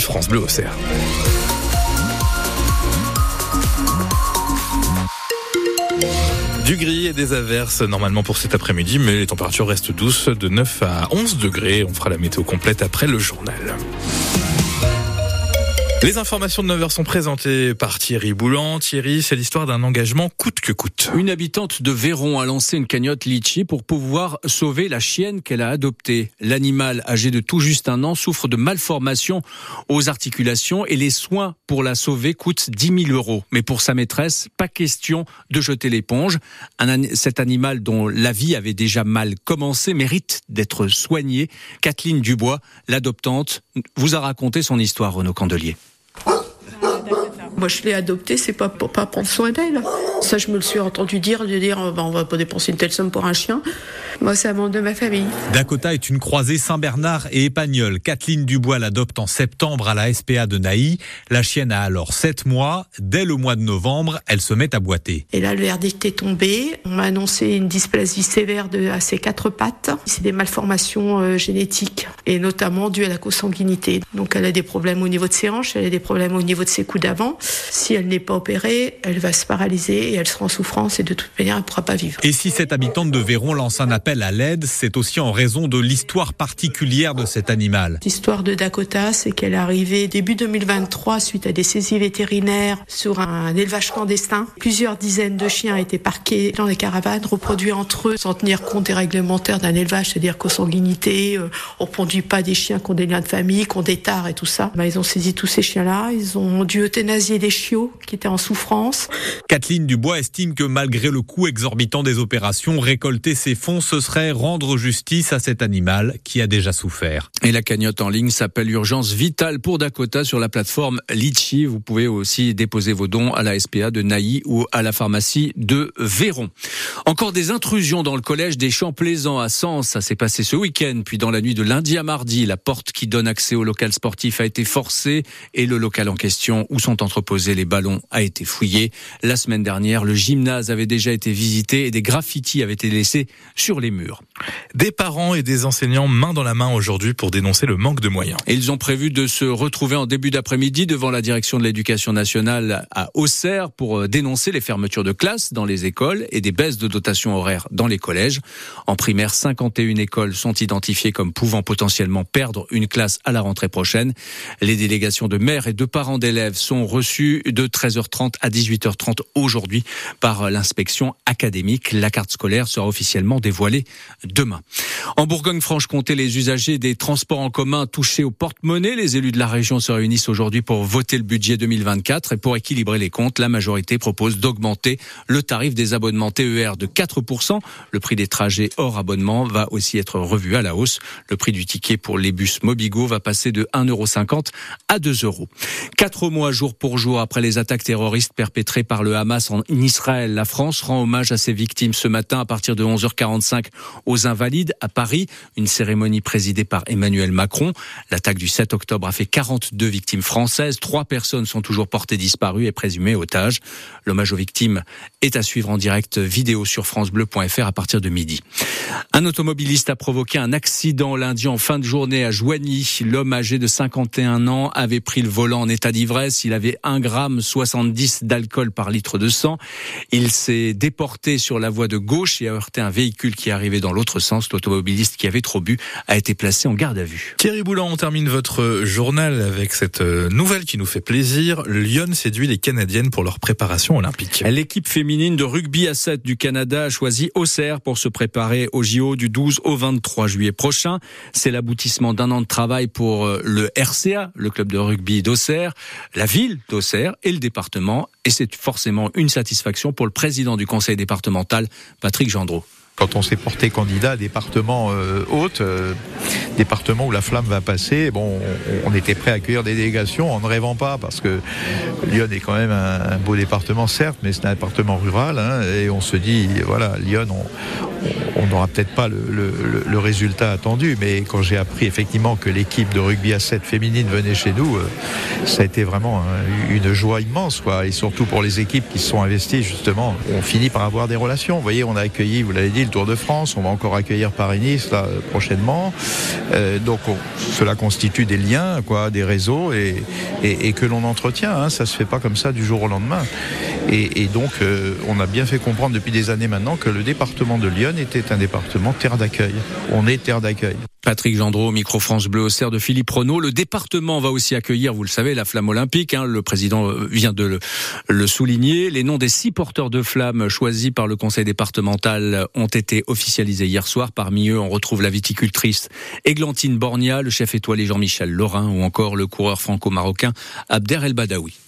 France Bleu. Du gris et des averses normalement pour cet après-midi, mais les températures restent douces de 9 à 11 degrés. On fera la météo complète après le journal. Les informations de 9h sont présentées par Thierry Boulan. Thierry, c'est l'histoire d'un engagement coûte que coûte. Une habitante de Véron a lancé une cagnotte Litchi pour pouvoir sauver la chienne qu'elle a adoptée. L'animal, âgé de tout juste un an, souffre de malformations aux articulations et les soins pour la sauver coûtent 10 000 euros. Mais pour sa maîtresse, pas question de jeter l'éponge. cet animal dont la vie avait déjà mal commencé mérite d'être soigné. Kathleen Dubois, l'adoptante, vous a raconté son histoire, Renaud Candelier. Moi, je l'ai adopté, c'est pas pour pas prendre soin d'elle. Ça, je me le suis entendu dire, de dire, bah, on va pas dépenser une telle somme pour un chien. Moi, c'est un membre de ma famille. Dakota est une croisée Saint-Bernard et Épagnol. Kathleen Dubois l'adopte en septembre à la SPA de Naï. La chienne a alors 7 mois. Dès le mois de novembre, elle se met à boiter. Et là, le verdict est tombé. On m'a annoncé une dysplasie sévère de, à ses quatre pattes. C'est des malformations euh, génétiques et notamment dues à la consanguinité. Donc, elle a des problèmes au niveau de ses hanches, elle a des problèmes au niveau de ses coups d'avant. Si elle n'est pas opérée, elle va se paralyser et elle sera en souffrance et de toute manière, elle ne pourra pas vivre. Et si cette habitante de Véron lance un appel à l'aide, c'est aussi en raison de l'histoire particulière de cet animal. L'histoire de Dakota, c'est qu'elle est arrivée début 2023 suite à des saisies vétérinaires sur un élevage clandestin. Plusieurs dizaines de chiens étaient parqués dans les caravanes, reproduits entre eux sans tenir compte des réglementaires d'un élevage, c'est-à-dire qu'aux sanguinité, euh, on ne produit pas des chiens qui ont des liens de famille, qui ont des tares et tout ça. Bah, ils ont saisi tous ces chiens-là, ils ont dû euthanasier des chiots qui étaient en souffrance. Kathleen Dubois estime que malgré le coût exorbitant des opérations, récolter ces fonds, ce serait rendre justice à cet animal qui a déjà souffert. Et la cagnotte en ligne s'appelle Urgence Vitale pour Dakota sur la plateforme Litchi. Vous pouvez aussi déposer vos dons à la SPA de Naï ou à la pharmacie de Véron. Encore des intrusions dans le collège des Champs Plaisants à Sens. Ça s'est passé ce week-end. Puis dans la nuit de lundi à mardi, la porte qui donne accès au local sportif a été forcée et le local en question où sont entreposés les ballons a été fouillé. La semaine dernière, le gymnase avait déjà été visité et des graffitis avaient été laissés sur les murs. Des parents et des enseignants main dans la main aujourd'hui pour dénoncer le manque de moyens. Et ils ont prévu de se retrouver en début d'après-midi devant la direction de l'éducation nationale à Auxerre pour euh, dénoncer les fermetures de classes dans les écoles et des baisses de dotation horaire dans les collèges. En primaire, 51 écoles sont identifiées comme pouvant potentiellement perdre une classe à la rentrée prochaine. Les délégations de maires et de parents d'élèves sont reçues de 13h30 à 18h30 aujourd'hui par l'inspection académique. La carte scolaire sera officiellement dévoilée demain. En Bourgogne-Franche-Comté, les usagers des transports en commun touchés au porte-monnaie, les élus de la région se réunissent aujourd'hui pour voter le budget 2024 et pour équilibrer les comptes, la majorité propose d'augmenter le tarif des abonnements TER de 4%. Le prix des trajets hors abonnement va aussi être revu à la hausse. Le prix du ticket pour les bus Mobigo va passer de 1,50€ à 2 euros. Quatre mois jour pour jour après les attaques terroristes perpétrées par le Hamas en Israël, la France rend hommage à ses victimes ce matin à partir de 11h45 aux Invalides à Paris, une cérémonie présidée par Emmanuel Macron. L'attaque du 7 octobre a fait 42 victimes françaises. Trois personnes sont toujours portées disparues et présumées otages. L'hommage aux victimes est à suivre en direct vidéo sur francebleu.fr à partir de midi. Un automobiliste a provoqué un accident lundi en fin de journée à Joigny. L'homme âgé de 51 ans avait pris le volant en état d'ivresse. Il avait 1 gramme 70 d'alcool par litre de sang. Il s'est déporté sur la voie de gauche et a heurté un véhicule qui arrivé dans l'autre sens. L'automobiliste qui avait trop bu a été placé en garde à vue. Thierry Boulan, on termine votre journal avec cette euh, nouvelle qui nous fait plaisir. Lyon séduit les Canadiennes pour leur préparation olympique. L'équipe féminine de rugby à 7 du Canada a choisi Auxerre pour se préparer au JO du 12 au 23 juillet prochain. C'est l'aboutissement d'un an de travail pour euh, le RCA, le club de rugby d'Auxerre, la ville d'Auxerre et le département. Et c'est forcément une satisfaction pour le président du conseil départemental, Patrick Gendreau quand on s'est porté candidat à département euh, haute, euh, département où la flamme va passer, bon, on, était prêt à accueillir des délégations en ne rêvant pas, parce que Lyon est quand même un, beau département, certes, mais c'est un département rural, hein, et on se dit, voilà, Lyon, on n'aura peut-être pas le, le, résultat attendu, mais quand j'ai appris effectivement que l'équipe de rugby à 7 féminine venait chez nous, euh, ça a été vraiment une joie immense, quoi, et surtout pour les équipes qui se sont investies, justement, on finit par avoir des relations. Vous voyez, on a accueilli, vous l'avez dit, le Tour de France. On va encore accueillir Paris-Nice là prochainement. Euh, donc cela constitue des liens, quoi, des réseaux et, et, que l'on entretient. Hein. Ça se fait pas comme ça du jour au lendemain. Et, donc euh, on a bien fait comprendre depuis des années maintenant que le département de Lyon était un département terre d'accueil. On est terre d'accueil. Patrick Gendreau, micro France Bleu au cerf de Philippe Renault. Le département va aussi accueillir, vous le savez, la flamme olympique. Hein. le président euh, vient de le, souligner. Les noms des six porteurs de flammes choisis par le conseil départemental ont été officialisés hier soir. Parmi eux, on retrouve la viticultrice Églantine Bornia, le chef étoilé Jean-Michel Lorrain ou encore le coureur franco-marocain Abder El Badawi.